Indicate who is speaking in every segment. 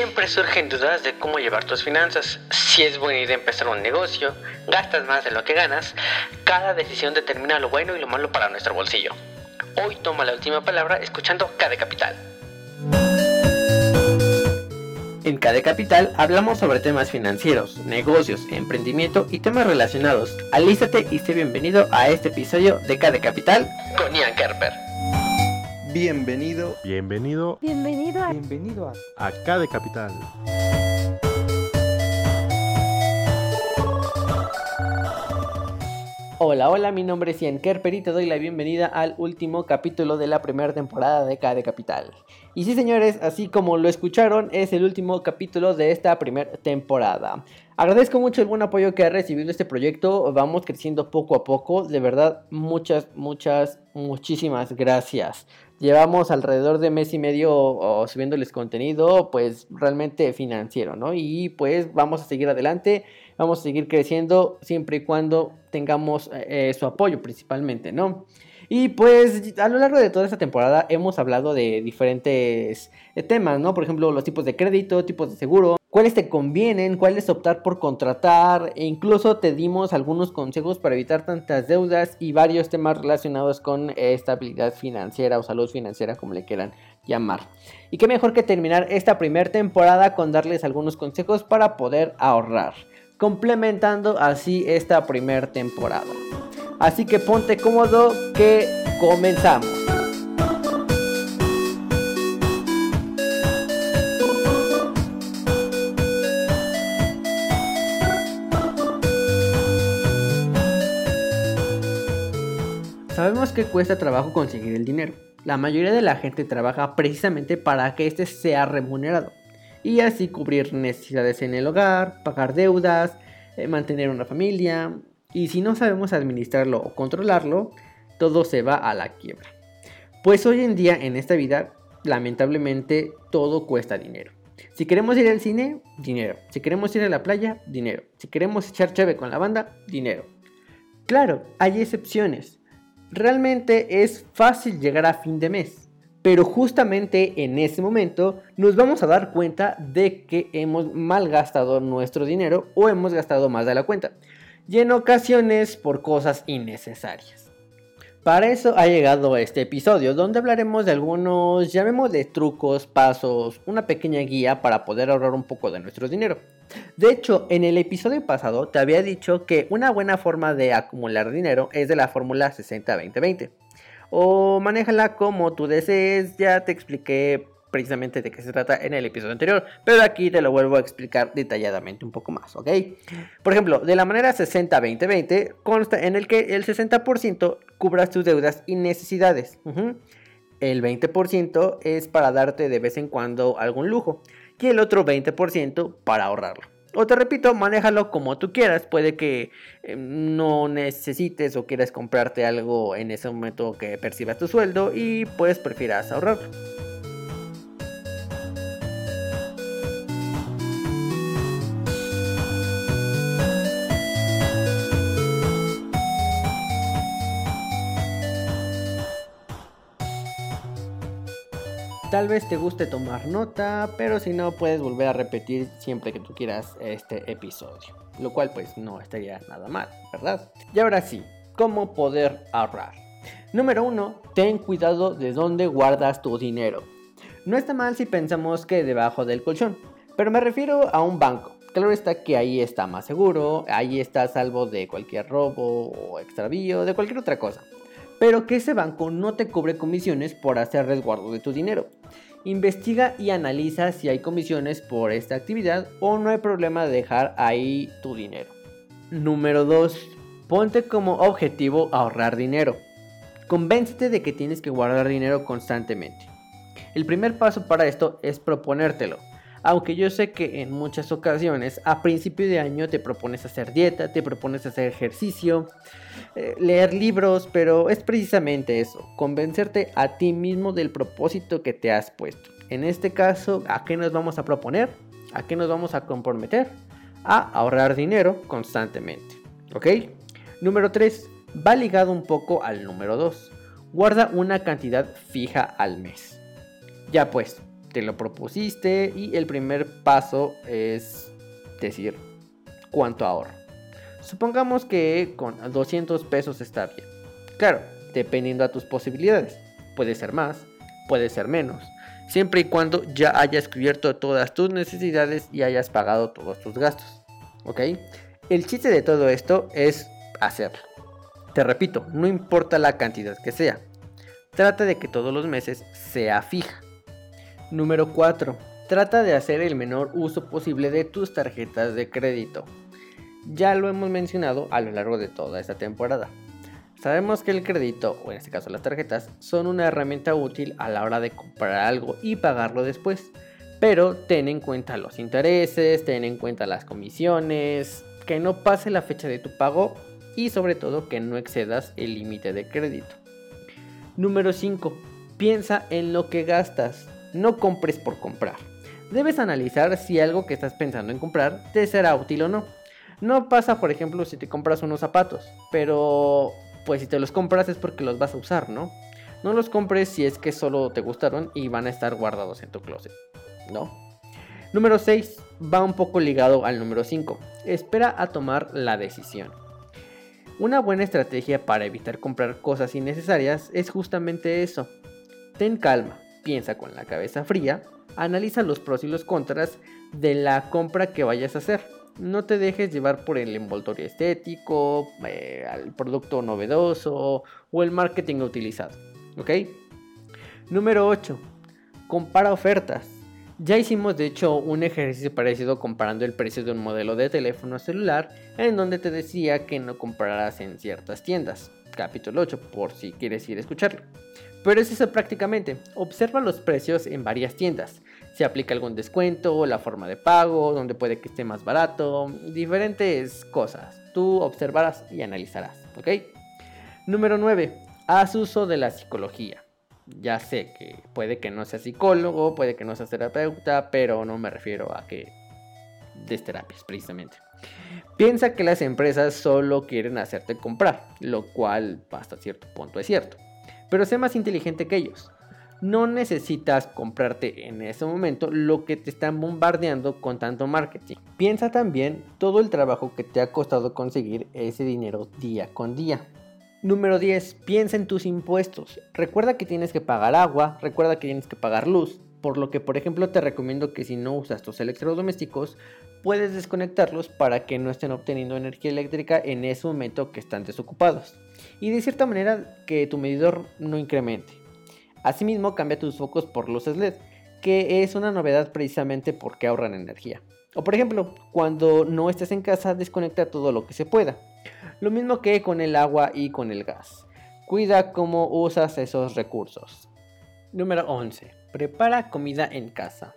Speaker 1: Siempre surgen dudas de cómo llevar tus finanzas. Si es buena idea empezar un negocio, gastas más de lo que ganas, cada decisión determina lo bueno y lo malo para nuestro bolsillo. Hoy toma la última palabra escuchando KD Capital. En KD Capital hablamos sobre temas financieros, negocios, emprendimiento y temas relacionados. Alístate y sé bienvenido a este episodio de KD Capital con Ian Kerper.
Speaker 2: Bienvenido.
Speaker 3: Bienvenido.
Speaker 4: Bienvenido a.
Speaker 2: Bienvenido a.
Speaker 3: Acá de Capital.
Speaker 1: Hola, hola, mi nombre es Ian Kerper y te doy la bienvenida al último capítulo de la primera temporada de KD Capital. Y sí, señores, así como lo escucharon, es el último capítulo de esta primera temporada. Agradezco mucho el buen apoyo que ha recibido este proyecto. Vamos creciendo poco a poco. De verdad, muchas, muchas, muchísimas gracias. Llevamos alrededor de mes y medio subiéndoles contenido, pues realmente financiero, ¿no? Y pues vamos a seguir adelante, vamos a seguir creciendo siempre y cuando tengamos eh, su apoyo principalmente, ¿no? Y pues a lo largo de toda esta temporada hemos hablado de diferentes eh, temas, ¿no? Por ejemplo, los tipos de crédito, tipos de seguro, cuáles te convienen, cuáles optar por contratar, e incluso te dimos algunos consejos para evitar tantas deudas y varios temas relacionados con estabilidad financiera o salud financiera, como le quieran llamar. Y qué mejor que terminar esta primera temporada con darles algunos consejos para poder ahorrar, complementando así esta primera temporada. Así que ponte cómodo que comenzamos. Sabemos que cuesta trabajo conseguir el dinero. La mayoría de la gente trabaja precisamente para que éste sea remunerado y así cubrir necesidades en el hogar, pagar deudas, eh, mantener una familia, y si no sabemos administrarlo o controlarlo, todo se va a la quiebra. Pues hoy en día en esta vida, lamentablemente, todo cuesta dinero. Si queremos ir al cine, dinero. Si queremos ir a la playa, dinero. Si queremos echar cheve con la banda, dinero. Claro, hay excepciones. Realmente es fácil llegar a fin de mes. Pero justamente en ese momento nos vamos a dar cuenta de que hemos malgastado nuestro dinero o hemos gastado más de la cuenta y en ocasiones por cosas innecesarias. Para eso ha llegado este episodio donde hablaremos de algunos, llamémosle trucos, pasos, una pequeña guía para poder ahorrar un poco de nuestro dinero. De hecho, en el episodio pasado te había dicho que una buena forma de acumular dinero es de la fórmula 60-20-20. O manéjala como tú desees, ya te expliqué precisamente de qué se trata en el episodio anterior, pero aquí te lo vuelvo a explicar detalladamente un poco más, ¿ok? Por ejemplo, de la manera 60-20-20 consta en el que el 60% cubras tus deudas y necesidades. El 20% es para darte de vez en cuando algún lujo y el otro 20% para ahorrarlo. O te repito, manéjalo como tú quieras. Puede que eh, no necesites o quieras comprarte algo en ese momento que percibas tu sueldo y pues prefieras ahorrarlo. Tal vez te guste tomar nota, pero si no puedes volver a repetir siempre que tú quieras este episodio. Lo cual pues no estaría nada mal, ¿verdad? Y ahora sí, ¿cómo poder ahorrar? Número 1. Ten cuidado de dónde guardas tu dinero. No está mal si pensamos que debajo del colchón, pero me refiero a un banco. Claro está que ahí está más seguro, ahí está salvo de cualquier robo o extravío, de cualquier otra cosa pero que ese banco no te cobre comisiones por hacer resguardo de tu dinero. Investiga y analiza si hay comisiones por esta actividad o no hay problema de dejar ahí tu dinero. Número 2. Ponte como objetivo ahorrar dinero. Convéncete de que tienes que guardar dinero constantemente. El primer paso para esto es proponértelo. Aunque yo sé que en muchas ocasiones a principio de año te propones hacer dieta, te propones hacer ejercicio, eh, leer libros, pero es precisamente eso, convencerte a ti mismo del propósito que te has puesto. En este caso, ¿a qué nos vamos a proponer? ¿A qué nos vamos a comprometer? A ahorrar dinero constantemente. ¿Ok? Número 3. Va ligado un poco al número 2. Guarda una cantidad fija al mes. Ya pues, te lo propusiste y el primer paso es decir cuánto ahorro. Supongamos que con 200 pesos está bien. Claro, dependiendo a tus posibilidades. Puede ser más, puede ser menos. Siempre y cuando ya hayas cubierto todas tus necesidades y hayas pagado todos tus gastos. ¿Ok? El chiste de todo esto es hacerlo. Te repito, no importa la cantidad que sea. Trata de que todos los meses sea fija. Número 4. Trata de hacer el menor uso posible de tus tarjetas de crédito. Ya lo hemos mencionado a lo largo de toda esta temporada. Sabemos que el crédito, o en este caso las tarjetas, son una herramienta útil a la hora de comprar algo y pagarlo después. Pero ten en cuenta los intereses, ten en cuenta las comisiones, que no pase la fecha de tu pago y sobre todo que no excedas el límite de crédito. Número 5. Piensa en lo que gastas. No compres por comprar. Debes analizar si algo que estás pensando en comprar te será útil o no. No pasa, por ejemplo, si te compras unos zapatos, pero pues si te los compras es porque los vas a usar, ¿no? No los compres si es que solo te gustaron y van a estar guardados en tu closet, ¿no? Número 6 va un poco ligado al número 5. Espera a tomar la decisión. Una buena estrategia para evitar comprar cosas innecesarias es justamente eso. Ten calma, piensa con la cabeza fría, analiza los pros y los contras de la compra que vayas a hacer no te dejes llevar por el envoltorio estético, eh, el producto novedoso o el marketing utilizado. ¿Ok? Número 8. Compara ofertas. Ya hicimos de hecho un ejercicio parecido comparando el precio de un modelo de teléfono celular en donde te decía que no compraras en ciertas tiendas. Capítulo 8 por si quieres ir a escucharlo. Pero es eso prácticamente. Observa los precios en varias tiendas si aplica algún descuento, la forma de pago, donde puede que esté más barato, diferentes cosas. Tú observarás y analizarás, ¿ok? Número 9. Haz uso de la psicología. Ya sé que puede que no sea psicólogo, puede que no sea terapeuta, pero no me refiero a que des terapias precisamente. Piensa que las empresas solo quieren hacerte comprar, lo cual hasta cierto punto es cierto. Pero sé más inteligente que ellos no necesitas comprarte en ese momento lo que te están bombardeando con tanto marketing. Piensa también todo el trabajo que te ha costado conseguir ese dinero día con día. Número 10. Piensa en tus impuestos. Recuerda que tienes que pagar agua, recuerda que tienes que pagar luz, por lo que por ejemplo te recomiendo que si no usas tus electrodomésticos, puedes desconectarlos para que no estén obteniendo energía eléctrica en ese momento que están desocupados. Y de cierta manera que tu medidor no incremente. Asimismo, cambia tus focos por luces LED, que es una novedad precisamente porque ahorran energía. O por ejemplo, cuando no estés en casa, desconecta todo lo que se pueda. Lo mismo que con el agua y con el gas. Cuida cómo usas esos recursos. Número 11. Prepara comida en casa.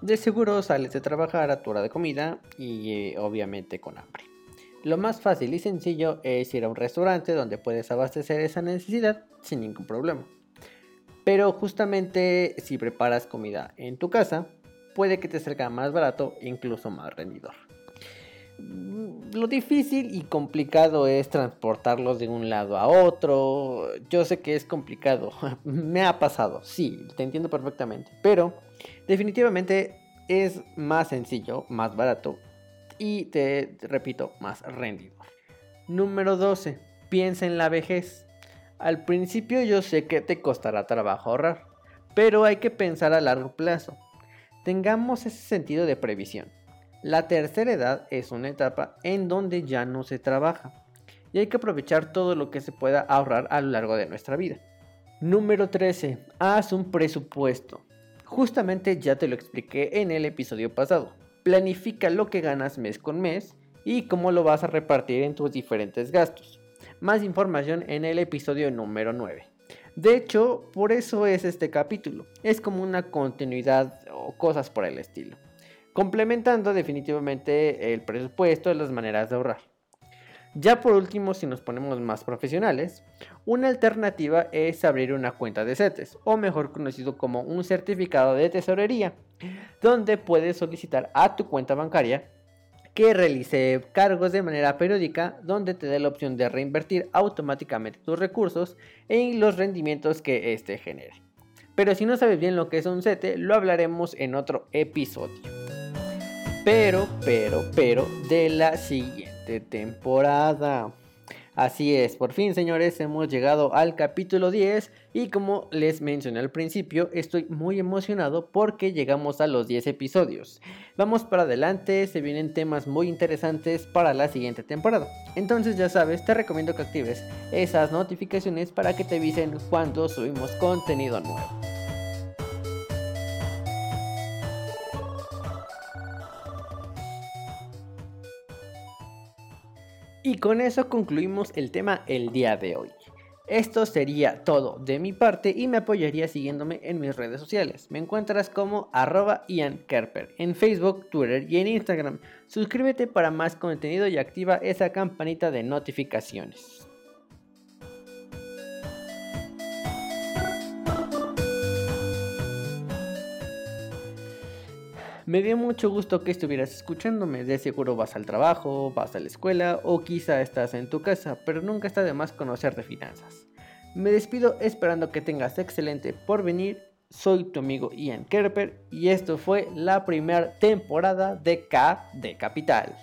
Speaker 1: De seguro sales de trabajar a tu hora de comida y eh, obviamente con hambre. Lo más fácil y sencillo es ir a un restaurante donde puedes abastecer esa necesidad sin ningún problema. Pero justamente si preparas comida en tu casa, puede que te salga más barato e incluso más rendidor. Mm, lo difícil y complicado es transportarlos de un lado a otro. Yo sé que es complicado, me ha pasado, sí, te entiendo perfectamente. Pero definitivamente es más sencillo, más barato y te repito, más rendidor. Número 12. Piensa en la vejez. Al principio yo sé que te costará trabajo ahorrar, pero hay que pensar a largo plazo. Tengamos ese sentido de previsión. La tercera edad es una etapa en donde ya no se trabaja y hay que aprovechar todo lo que se pueda ahorrar a lo largo de nuestra vida. Número 13. Haz un presupuesto. Justamente ya te lo expliqué en el episodio pasado. Planifica lo que ganas mes con mes y cómo lo vas a repartir en tus diferentes gastos. Más información en el episodio número 9. De hecho, por eso es este capítulo. Es como una continuidad o cosas por el estilo. Complementando definitivamente el presupuesto y las maneras de ahorrar. Ya por último, si nos ponemos más profesionales, una alternativa es abrir una cuenta de CETES, o mejor conocido como un certificado de tesorería, donde puedes solicitar a tu cuenta bancaria que realice cargos de manera periódica donde te dé la opción de reinvertir automáticamente tus recursos en los rendimientos que éste genere. Pero si no sabes bien lo que es un CETE, lo hablaremos en otro episodio. Pero, pero, pero, de la siguiente temporada. Así es, por fin señores, hemos llegado al capítulo 10 y como les mencioné al principio, estoy muy emocionado porque llegamos a los 10 episodios. Vamos para adelante, se vienen temas muy interesantes para la siguiente temporada. Entonces ya sabes, te recomiendo que actives esas notificaciones para que te avisen cuando subimos contenido nuevo. Y con eso concluimos el tema el día de hoy. Esto sería todo de mi parte y me apoyaría siguiéndome en mis redes sociales. Me encuentras como arroba Ian en Facebook, Twitter y en Instagram. Suscríbete para más contenido y activa esa campanita de notificaciones. Me dio mucho gusto que estuvieras escuchándome. De seguro vas al trabajo, vas a la escuela o quizá estás en tu casa, pero nunca está de más conocer de finanzas. Me despido esperando que tengas excelente por venir. Soy tu amigo Ian Kerper y esto fue la primera temporada de K de Capital.